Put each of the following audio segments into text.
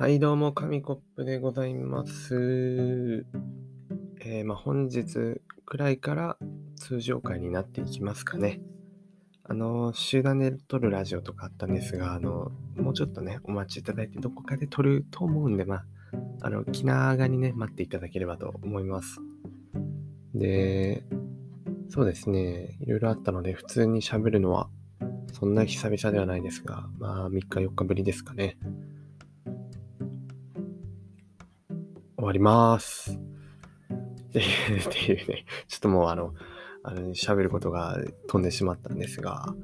はい、どうも、紙コップでございます。えーまあ、本日くらいから通常回になっていきますかね。あの、集団で撮るラジオとかあったんですが、あの、もうちょっとね、お待ちいただいて、どこかで撮ると思うんで、まあ、あの、気長にね、待っていただければと思います。で、そうですね、いろいろあったので、普通に喋るのは、そんな久々ではないですが、まあ、3日4日ぶりですかね。わります。っていう っていうね、ちょっともうあの、あの喋ることが飛んでしまったんですが、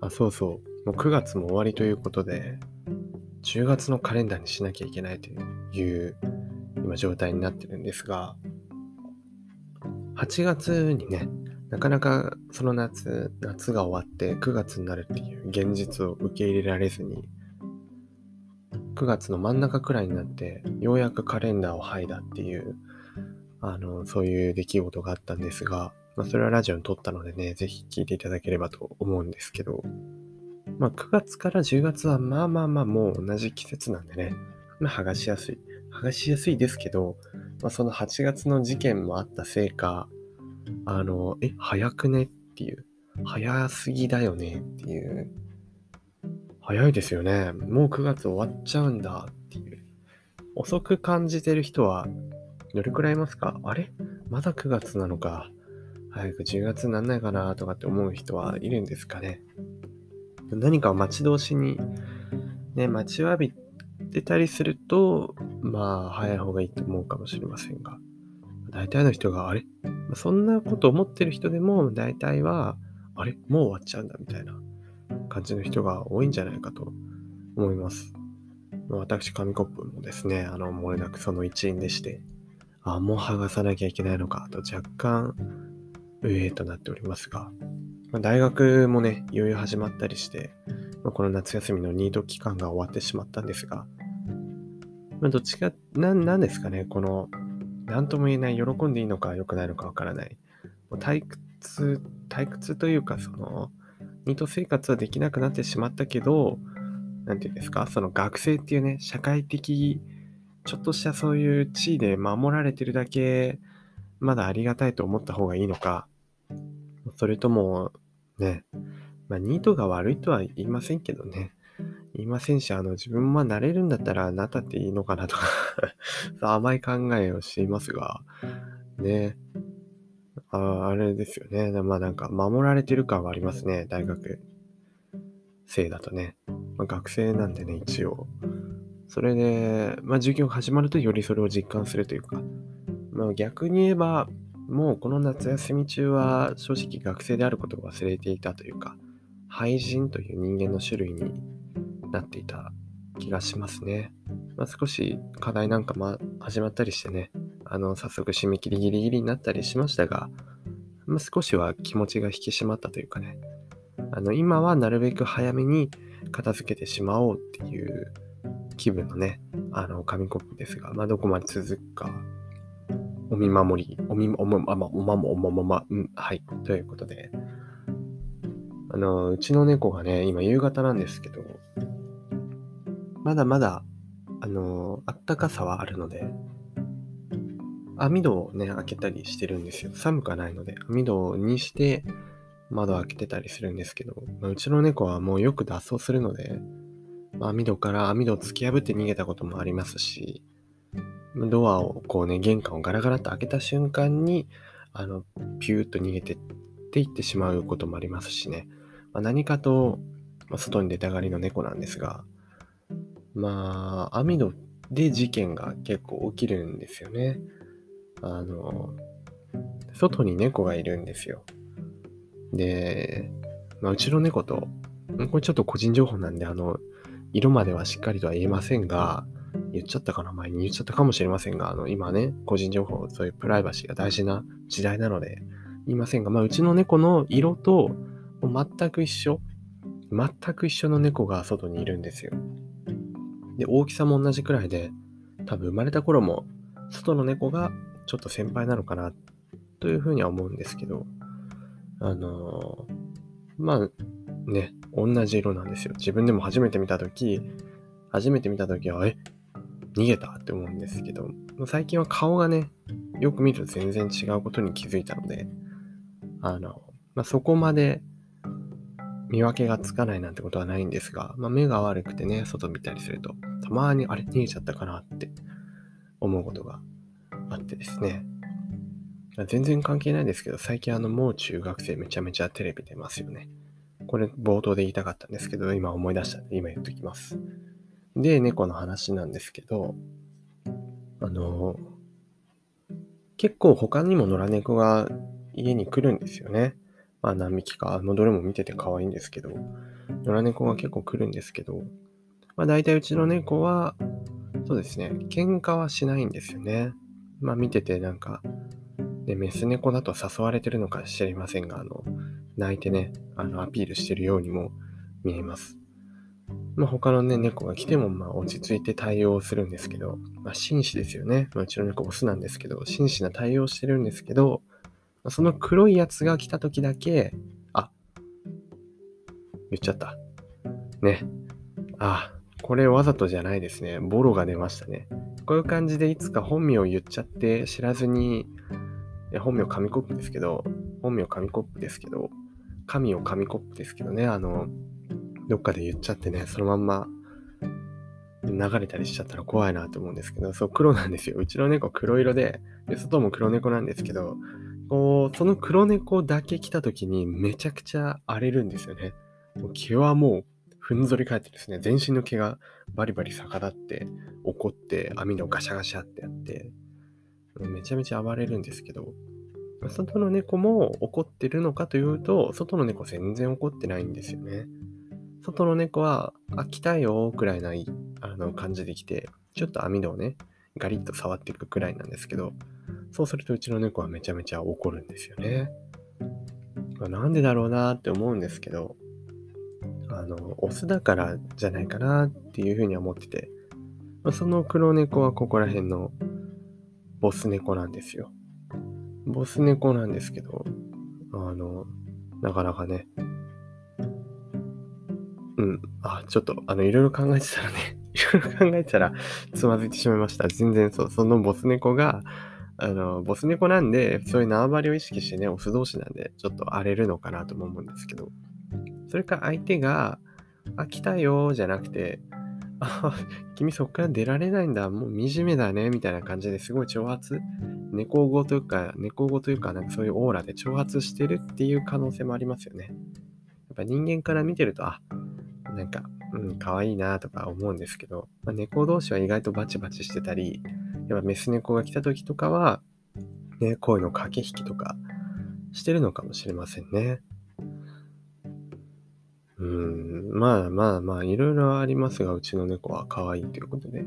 あ、そうそう、もう9月も終わりということで、10月のカレンダーにしなきゃいけないという、今状態になってるんですが、8月にね、なかなかその夏、夏が終わって9月になるっていう現実を受け入れられずに、9月の真ん中くらいになって、ようやくカレンダーを剥いだっていう、あの、そういう出来事があったんですが、まあ、それはラジオに撮ったのでね、ぜひ聞いていただければと思うんですけど、まあ、9月から10月はまあまあまあもう同じ季節なんでね、まあ、剥がしやすい。剥がしやすいですけど、まあ、その8月の事件もあったせいか、あの、え、早くねっていう、早すぎだよねっていう、早いですよね。もう9月終わっちゃうんだっていう。遅く感じてる人は、どれくらいいますか？あれ？まだ9月なのか。早く10月になんないかなとかって思う人はいるんですかね。何かを待ち遠しに、ね、待ちわびてたりすると、まあ、早い方がいいと思うかもしれませんが。大体の人が、あれ？そんなこと思ってる人でも、大体は、あれ？もう終わっちゃうんだみたいな感じの人が多いんじゃないかと思います。私、紙コップもですね、あの、漏れなくその一員でして、あ、もう剥がさなきゃいけないのかと若干、うえーとなっておりますが、ま、大学もね、いよいよ始まったりして、ま、この夏休みのニート期間が終わってしまったんですが、ま、どっちか、な、なんですかね、この、なんとも言えない、喜んでいいのか良くないのかわからない。もう退屈、退屈というか、その、ニート生活はできなくなってしまったけど、なんていうんですか、その学生っていうね、社会的、ちょっとしたそういう地位で守られてるだけ、まだありがたいと思った方がいいのか、それとも、ね、まあ、ニートが悪いとは言いませんけどね、言いませんし、あの、自分も慣れるんだったらなったっていいのかなとか 甘い考えをしていますが、ね、ああれですよね。まあなんか守られてる感はありますね。大学生だとね。まあ、学生なんでね、一応。それで、まあ授業が始まるとよりそれを実感するというか。まあ逆に言えば、もうこの夏休み中は正直学生であることを忘れていたというか、廃人という人間の種類になっていた気がしますね。まあ、少し課題なんかま始まったりしてね、あの、早速締め切りギリギリになったりしましたが、まあ、少しは気持ちが引き締まったというかね、あの、今はなるべく早めに片付けてしまおうっていう気分のね、あの、紙コップですが、まあ、どこまで続くか、お見守り、おみ、おま、ま、おまも、おままま、うん、はい、ということで、あの、うちの猫がね、今夕方なんですけど、まだまだ、あの、あったかさはあるので、網戸をね、開けたりしてるんですよ。寒くはないので、網戸にして窓開けてたりするんですけど、まあ、うちの猫はもうよく脱走するので、まあ、網戸から網戸を突き破って逃げたこともありますし、ドアをこうね、玄関をガラガラと開けた瞬間に、あの、ピューッと逃げてっていってしまうこともありますしね。まあ、何かと、ま、外に出たがりの猫なんですが、まあ、網戸で事件が結構起きるんですよね。あの、外に猫がいるんですよ。で、まあ、うちの猫と、これちょっと個人情報なんで、あの、色まではしっかりとは言えませんが、言っちゃったかな前に言っちゃったかもしれませんが、あの、今ね、個人情報、そういうプライバシーが大事な時代なので、言いませんが、まあ、うちの猫の色と全く一緒、全く一緒の猫が外にいるんですよ。で、大きさも同じくらいで、多分生まれた頃も、外の猫がちょっと先輩なのかな、というふうには思うんですけど、あのーまあ、ね、同じ色なんですよ。自分でも初めて見たとき、初めて見た時は、え逃げたって思うんですけど、最近は顔がね、よく見ると全然違うことに気づいたので、あの、まあ、そこまで見分けがつかないなんてことはないんですが、まあ、目が悪くてね、外見たりすると、たまにあれ逃げちゃったかなって思うことがあってですね。全然関係ないですけど、最近あの、もう中学生めちゃめちゃテレビ出ますよね。これ冒頭で言いたかったんですけど、今思い出したんで、今言っときます。で、猫の話なんですけど、あの、結構他にも野良猫が家に来るんですよね。まあ何匹か、どれも見てて可愛いんですけど、野良猫が結構来るんですけど、まあ大体うちの猫は、そうですね、喧嘩はしないんですよね。まあ見ててなんか、ね、メス猫だと誘われてるのか知りませんが、あの、泣いてね、あの、アピールしてるようにも見えます。まあ、他のね、猫が来ても、まあ、落ち着いて対応するんですけど、まあ、紳士ですよね。まあ、うちの猫オスなんですけど、紳士な対応してるんですけど、まあ、その黒いやつが来た時だけ、あ、言っちゃった。ね。あ、これわざとじゃないですね。ボロが出ましたね。こういう感じでいつか本名を言っちゃって知らずに、本名紙コップですけど、本名紙コップですけど、神を紙コップですけどね、あの、どっかで言っちゃってね、そのまんま流れたりしちゃったら怖いなと思うんですけど、そう、黒なんですよ。うちの猫黒色で、で外も黒猫なんですけど、こう、その黒猫だけ来た時にめちゃくちゃ荒れるんですよね。もう毛はもうふんぞり返ってですね、全身の毛がバリバリ逆立って、怒って、網のガシャガシャってやって、めちゃめちゃ暴れるんですけど、外の猫も怒ってるのかというと、外の猫全然怒ってないんですよね。外の猫は、あ、来たよくらいなあの感じで来て、ちょっと網戸をね、ガリッと触っていくくらいなんですけど、そうするとうちの猫はめちゃめちゃ怒るんですよね。なんでだろうなって思うんですけど、あの、オスだからじゃないかなっていうふうには思ってて、その黒猫はここら辺のボス猫なんですよ。ボス猫なんですけど、あの、なかなかね、うん。あ、ちょっと、あの、いろいろ考えてたらね、いろいろ考えてたら、つまずいてしまいました。全然そう、そのボス猫が、あの、ボス猫なんで、そういう縄張りを意識してね、オス同士なんで、ちょっと荒れるのかなとも思うんですけど、それか相手が、あ、来たよ、じゃなくて、あ、君そっから出られないんだ、もう惨めだね、みたいな感じですごい挑発、猫語というか、猫語というか、なんかそういうオーラで挑発してるっていう可能性もありますよね。やっぱ人間から見てると、あ、なんか、うん、可愛いなとか思うんですけど、まあ、猫同士は意外とバチバチしてたり、やっぱメス猫が来た時とかは、ね、声の駆け引きとかしてるのかもしれませんね。うん、まあまあまあ、いろいろありますが、うちの猫は可愛いということで。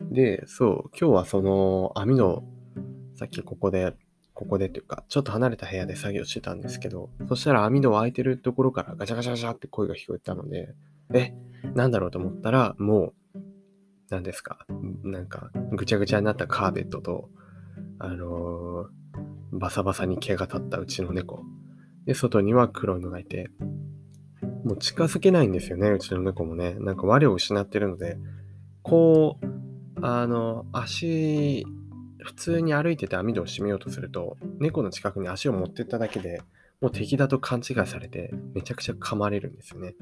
で、そう、今日はその網の、さっきここでここでというか、ちょっと離れた部屋で作業してたんですけど、そしたら網戸開いてるところからガチャガチャガチャって声が聞こえたので、え、なんだろうと思ったら、もう、何ですか、なんか、ぐちゃぐちゃになったカーペットと、あのー、バサバサに毛が立ったうちの猫。で、外には黒いのがいて、もう近づけないんですよね、うちの猫もね。なんか我を失ってるので、こう、あの、足普通に歩いてて網戸を閉めようとすると、猫の近くに足を持ってっただけでもう敵だと勘違いされて、めちゃくちゃ噛まれるんですよね。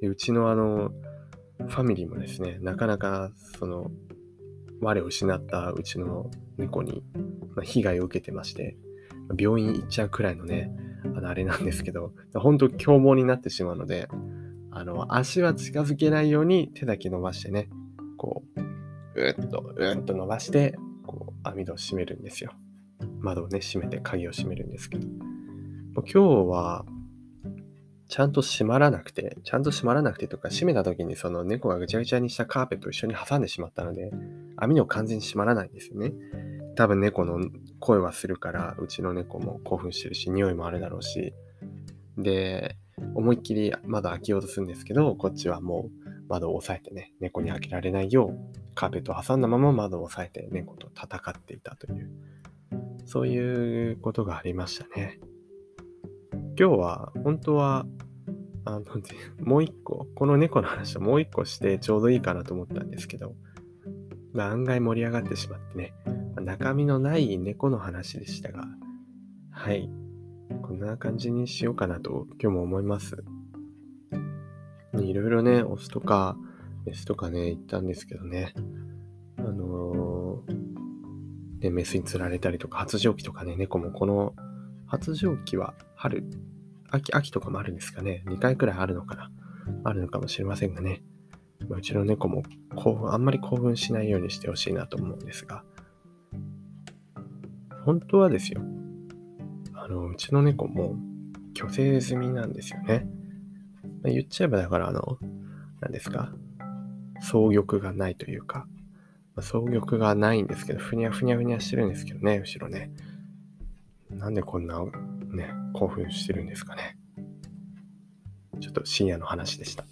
でうちのあの、ファミリーもですね、なかなかその、我を失ったうちの猫に、ま被害を受けてまして、病院行っちゃうくらいのね、あの、あれなんですけど、本当凶暴になってしまうので、あの、足は近づけないように手だけ伸ばしてね、こう、うっと、うっと伸ばして、こう網戸を閉めるんですよ。窓をね、閉めて鍵を閉めるんですけど。もう今日は、ちゃんと閉まらなくて、ちゃんと閉まらなくてとか、閉めた時にその猫がぐちゃぐちゃにしたカーペットを一緒に挟んでしまったので、網戸完全に閉まらないんですよね。多分猫の声はするから、うちの猫も興奮してるし、匂いもあるだろうし。で、思いっきり窓開けようとするんですけど、こっちはもう窓を押さえてね、猫に開けられないよう、カーペットを挟んだまま窓を押さえて猫と戦っていたという、そういうことがありましたね。今日は、本当は、あの、もう一個、この猫の話をもう一個してちょうどいいかなと思ったんですけど、まあ、案外盛り上がってしまってね、まあ、中身のない猫の話でしたが、はい。こんな感じにしようかなと今日も思います。いろいろね、オスとかメスとかね、言ったんですけどね、あのー、ね、メスに釣られたりとか、発情期とかね、猫もこの発情期は春、秋、秋とかもあるんですかね。2回くらいあるのかな。あるのかもしれませんがね。うちの猫も興奮、あんまり興奮しないようにしてほしいなと思うんですが、本当はですよ、あの、うちの猫も虚勢済みなんですよね。ま、言っちゃえばだから、あの、何ですか、双玉がないというか、まあ、双玉がないんですけど、ふにゃふにゃふにゃしてるんですけどね、後ろね。なんでこんなね、興奮してるんですかね。ちょっと深夜の話でした。